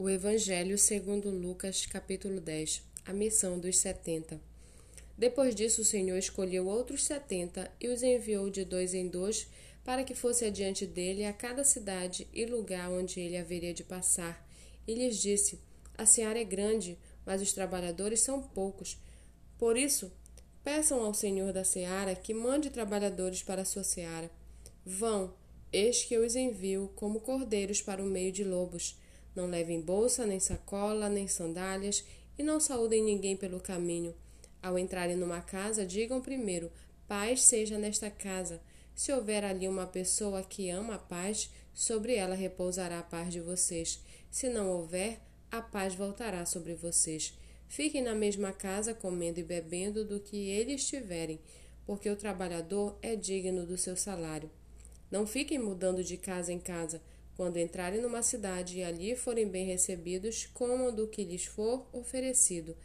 O Evangelho segundo Lucas, capítulo 10. A missão dos setenta. Depois disso, o Senhor escolheu outros setenta e os enviou de dois em dois para que fosse adiante dele a cada cidade e lugar onde ele haveria de passar. E lhes disse: A seara é grande, mas os trabalhadores são poucos. Por isso, peçam ao Senhor da seara que mande trabalhadores para a sua seara. Vão, eis que eu os envio como cordeiros para o meio de lobos. Não levem bolsa, nem sacola, nem sandálias, e não saúdem ninguém pelo caminho. Ao entrarem numa casa, digam primeiro: Paz seja nesta casa. Se houver ali uma pessoa que ama a paz, sobre ela repousará a paz de vocês. Se não houver, a paz voltará sobre vocês. Fiquem na mesma casa, comendo e bebendo do que eles tiverem, porque o trabalhador é digno do seu salário. Não fiquem mudando de casa em casa. Quando entrarem numa cidade e ali forem bem recebidos, comam do que lhes for oferecido.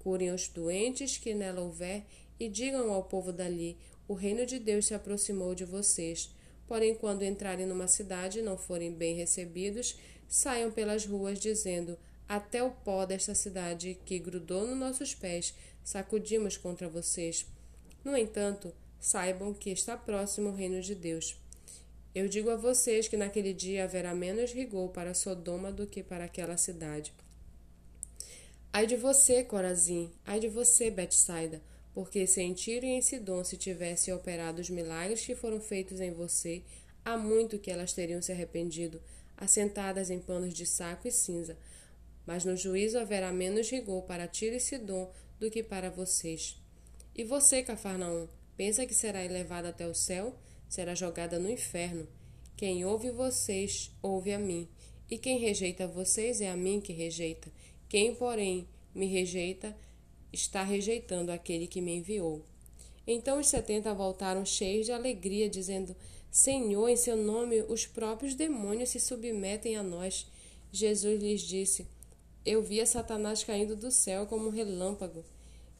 Curem os doentes que nela houver e digam ao povo dali: O reino de Deus se aproximou de vocês. Porém, quando entrarem numa cidade e não forem bem recebidos, saiam pelas ruas dizendo: Até o pó desta cidade que grudou nos nossos pés sacudimos contra vocês. No entanto, saibam que está próximo o reino de Deus. Eu digo a vocês que naquele dia haverá menos rigor para Sodoma do que para aquela cidade. Ai de você, Corazim, ai de você, Betsaida, porque se em Tiro e em Sidom se tivessem operado os milagres que foram feitos em você, há muito que elas teriam se arrependido, assentadas em panos de saco e cinza. Mas no juízo haverá menos rigor para Tiro e Sidom do que para vocês. E você, Cafarnaum, pensa que será elevado até o céu? Será jogada no inferno. Quem ouve vocês, ouve a mim, e quem rejeita vocês é a mim que rejeita. Quem, porém, me rejeita, está rejeitando aquele que me enviou. Então os setenta voltaram cheios de alegria, dizendo: Senhor, em seu nome os próprios demônios se submetem a nós. Jesus lhes disse: Eu vi a Satanás caindo do céu como um relâmpago.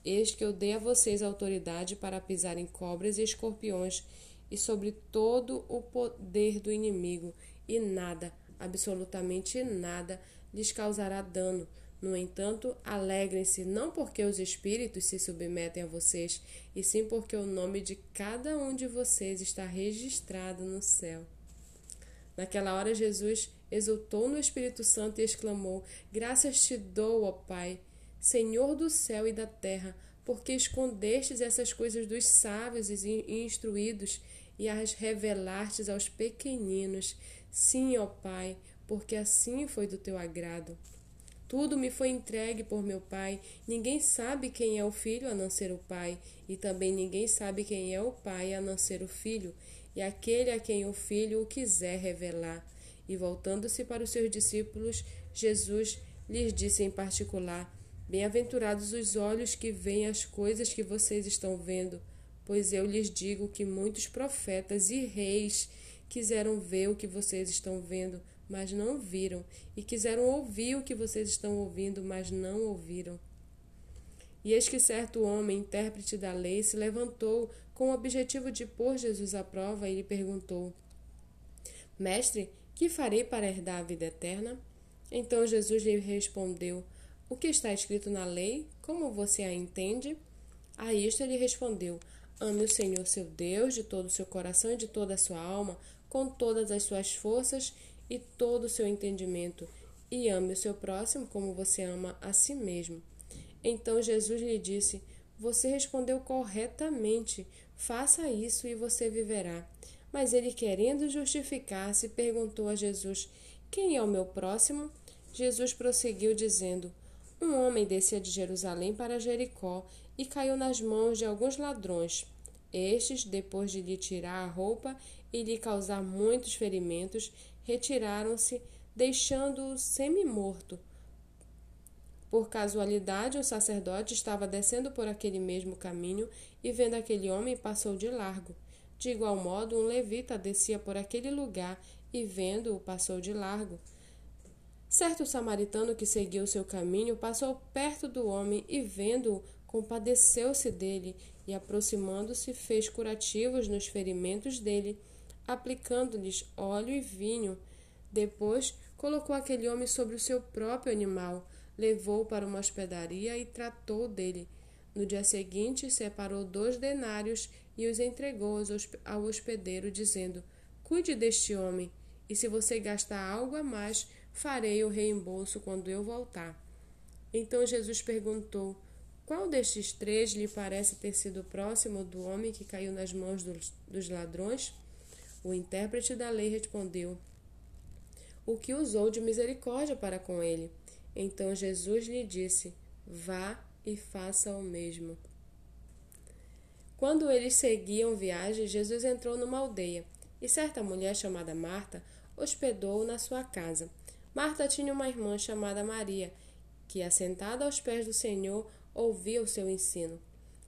Eis que eu dei a vocês autoridade para pisar em cobras e escorpiões e sobre todo o poder do inimigo, e nada, absolutamente nada, lhes causará dano. No entanto, alegrem-se não porque os espíritos se submetem a vocês, e sim porque o nome de cada um de vocês está registrado no céu. Naquela hora, Jesus exultou no Espírito Santo e exclamou: Graças te dou, ó Pai, Senhor do céu e da terra, porque escondestes essas coisas dos sábios e instruídos e as revelastes aos pequeninos. Sim, ó Pai, porque assim foi do teu agrado. Tudo me foi entregue por meu Pai. Ninguém sabe quem é o Filho a não ser o Pai, e também ninguém sabe quem é o Pai a não ser o Filho, e aquele a quem o Filho o quiser revelar. E voltando-se para os seus discípulos, Jesus lhes disse em particular: Bem-aventurados os olhos que veem as coisas que vocês estão vendo Pois eu lhes digo que muitos profetas e reis quiseram ver o que vocês estão vendo, mas não viram, e quiseram ouvir o que vocês estão ouvindo, mas não ouviram. E eis que certo homem, intérprete da lei, se levantou com o objetivo de pôr Jesus à prova e lhe perguntou: Mestre, que farei para herdar a vida eterna? Então Jesus lhe respondeu: O que está escrito na lei? Como você a entende? A isto ele respondeu: Ame o Senhor seu Deus de todo o seu coração e de toda a sua alma, com todas as suas forças e todo o seu entendimento, e ame o seu próximo como você ama a si mesmo. Então Jesus lhe disse: Você respondeu corretamente. Faça isso e você viverá. Mas ele, querendo justificar-se, perguntou a Jesus: Quem é o meu próximo? Jesus prosseguiu, dizendo: Um homem descia de Jerusalém para Jericó e caiu nas mãos de alguns ladrões. Estes, depois de lhe tirar a roupa e lhe causar muitos ferimentos, retiraram-se, deixando-o semi-morto. Por casualidade, um sacerdote estava descendo por aquele mesmo caminho e, vendo aquele homem, passou de largo. De igual modo, um levita descia por aquele lugar e, vendo-o, passou de largo. Certo samaritano que seguiu o seu caminho passou perto do homem e, vendo-o, compadeceu-se dele e, aproximando-se, fez curativos nos ferimentos dele, aplicando-lhes óleo e vinho. Depois, colocou aquele homem sobre o seu próprio animal, levou-o para uma hospedaria e tratou dele. No dia seguinte, separou dois denários e os entregou ao hospedeiro, dizendo: Cuide deste homem, e se você gastar algo a mais, farei o reembolso quando eu voltar. Então Jesus perguntou: Qual destes três lhe parece ter sido próximo do homem que caiu nas mãos dos, dos ladrões? O intérprete da lei respondeu: O que usou de misericórdia para com ele. Então Jesus lhe disse: Vá e faça o mesmo. Quando eles seguiam viagem, Jesus entrou numa aldeia, e certa mulher chamada Marta hospedou-o na sua casa. Marta tinha uma irmã chamada Maria, que, assentada aos pés do Senhor, ouvia o seu ensino.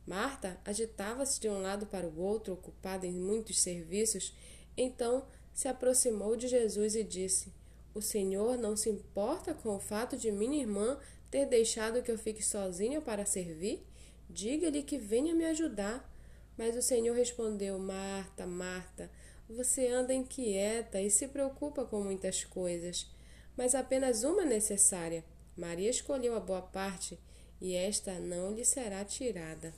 Marta agitava-se de um lado para o outro, ocupada em muitos serviços. Então se aproximou de Jesus e disse: O Senhor não se importa com o fato de minha irmã ter deixado que eu fique sozinha para servir? Diga-lhe que venha me ajudar. Mas o Senhor respondeu: Marta, Marta, você anda inquieta e se preocupa com muitas coisas mas apenas uma necessária. Maria escolheu a boa parte, e esta não lhe será tirada.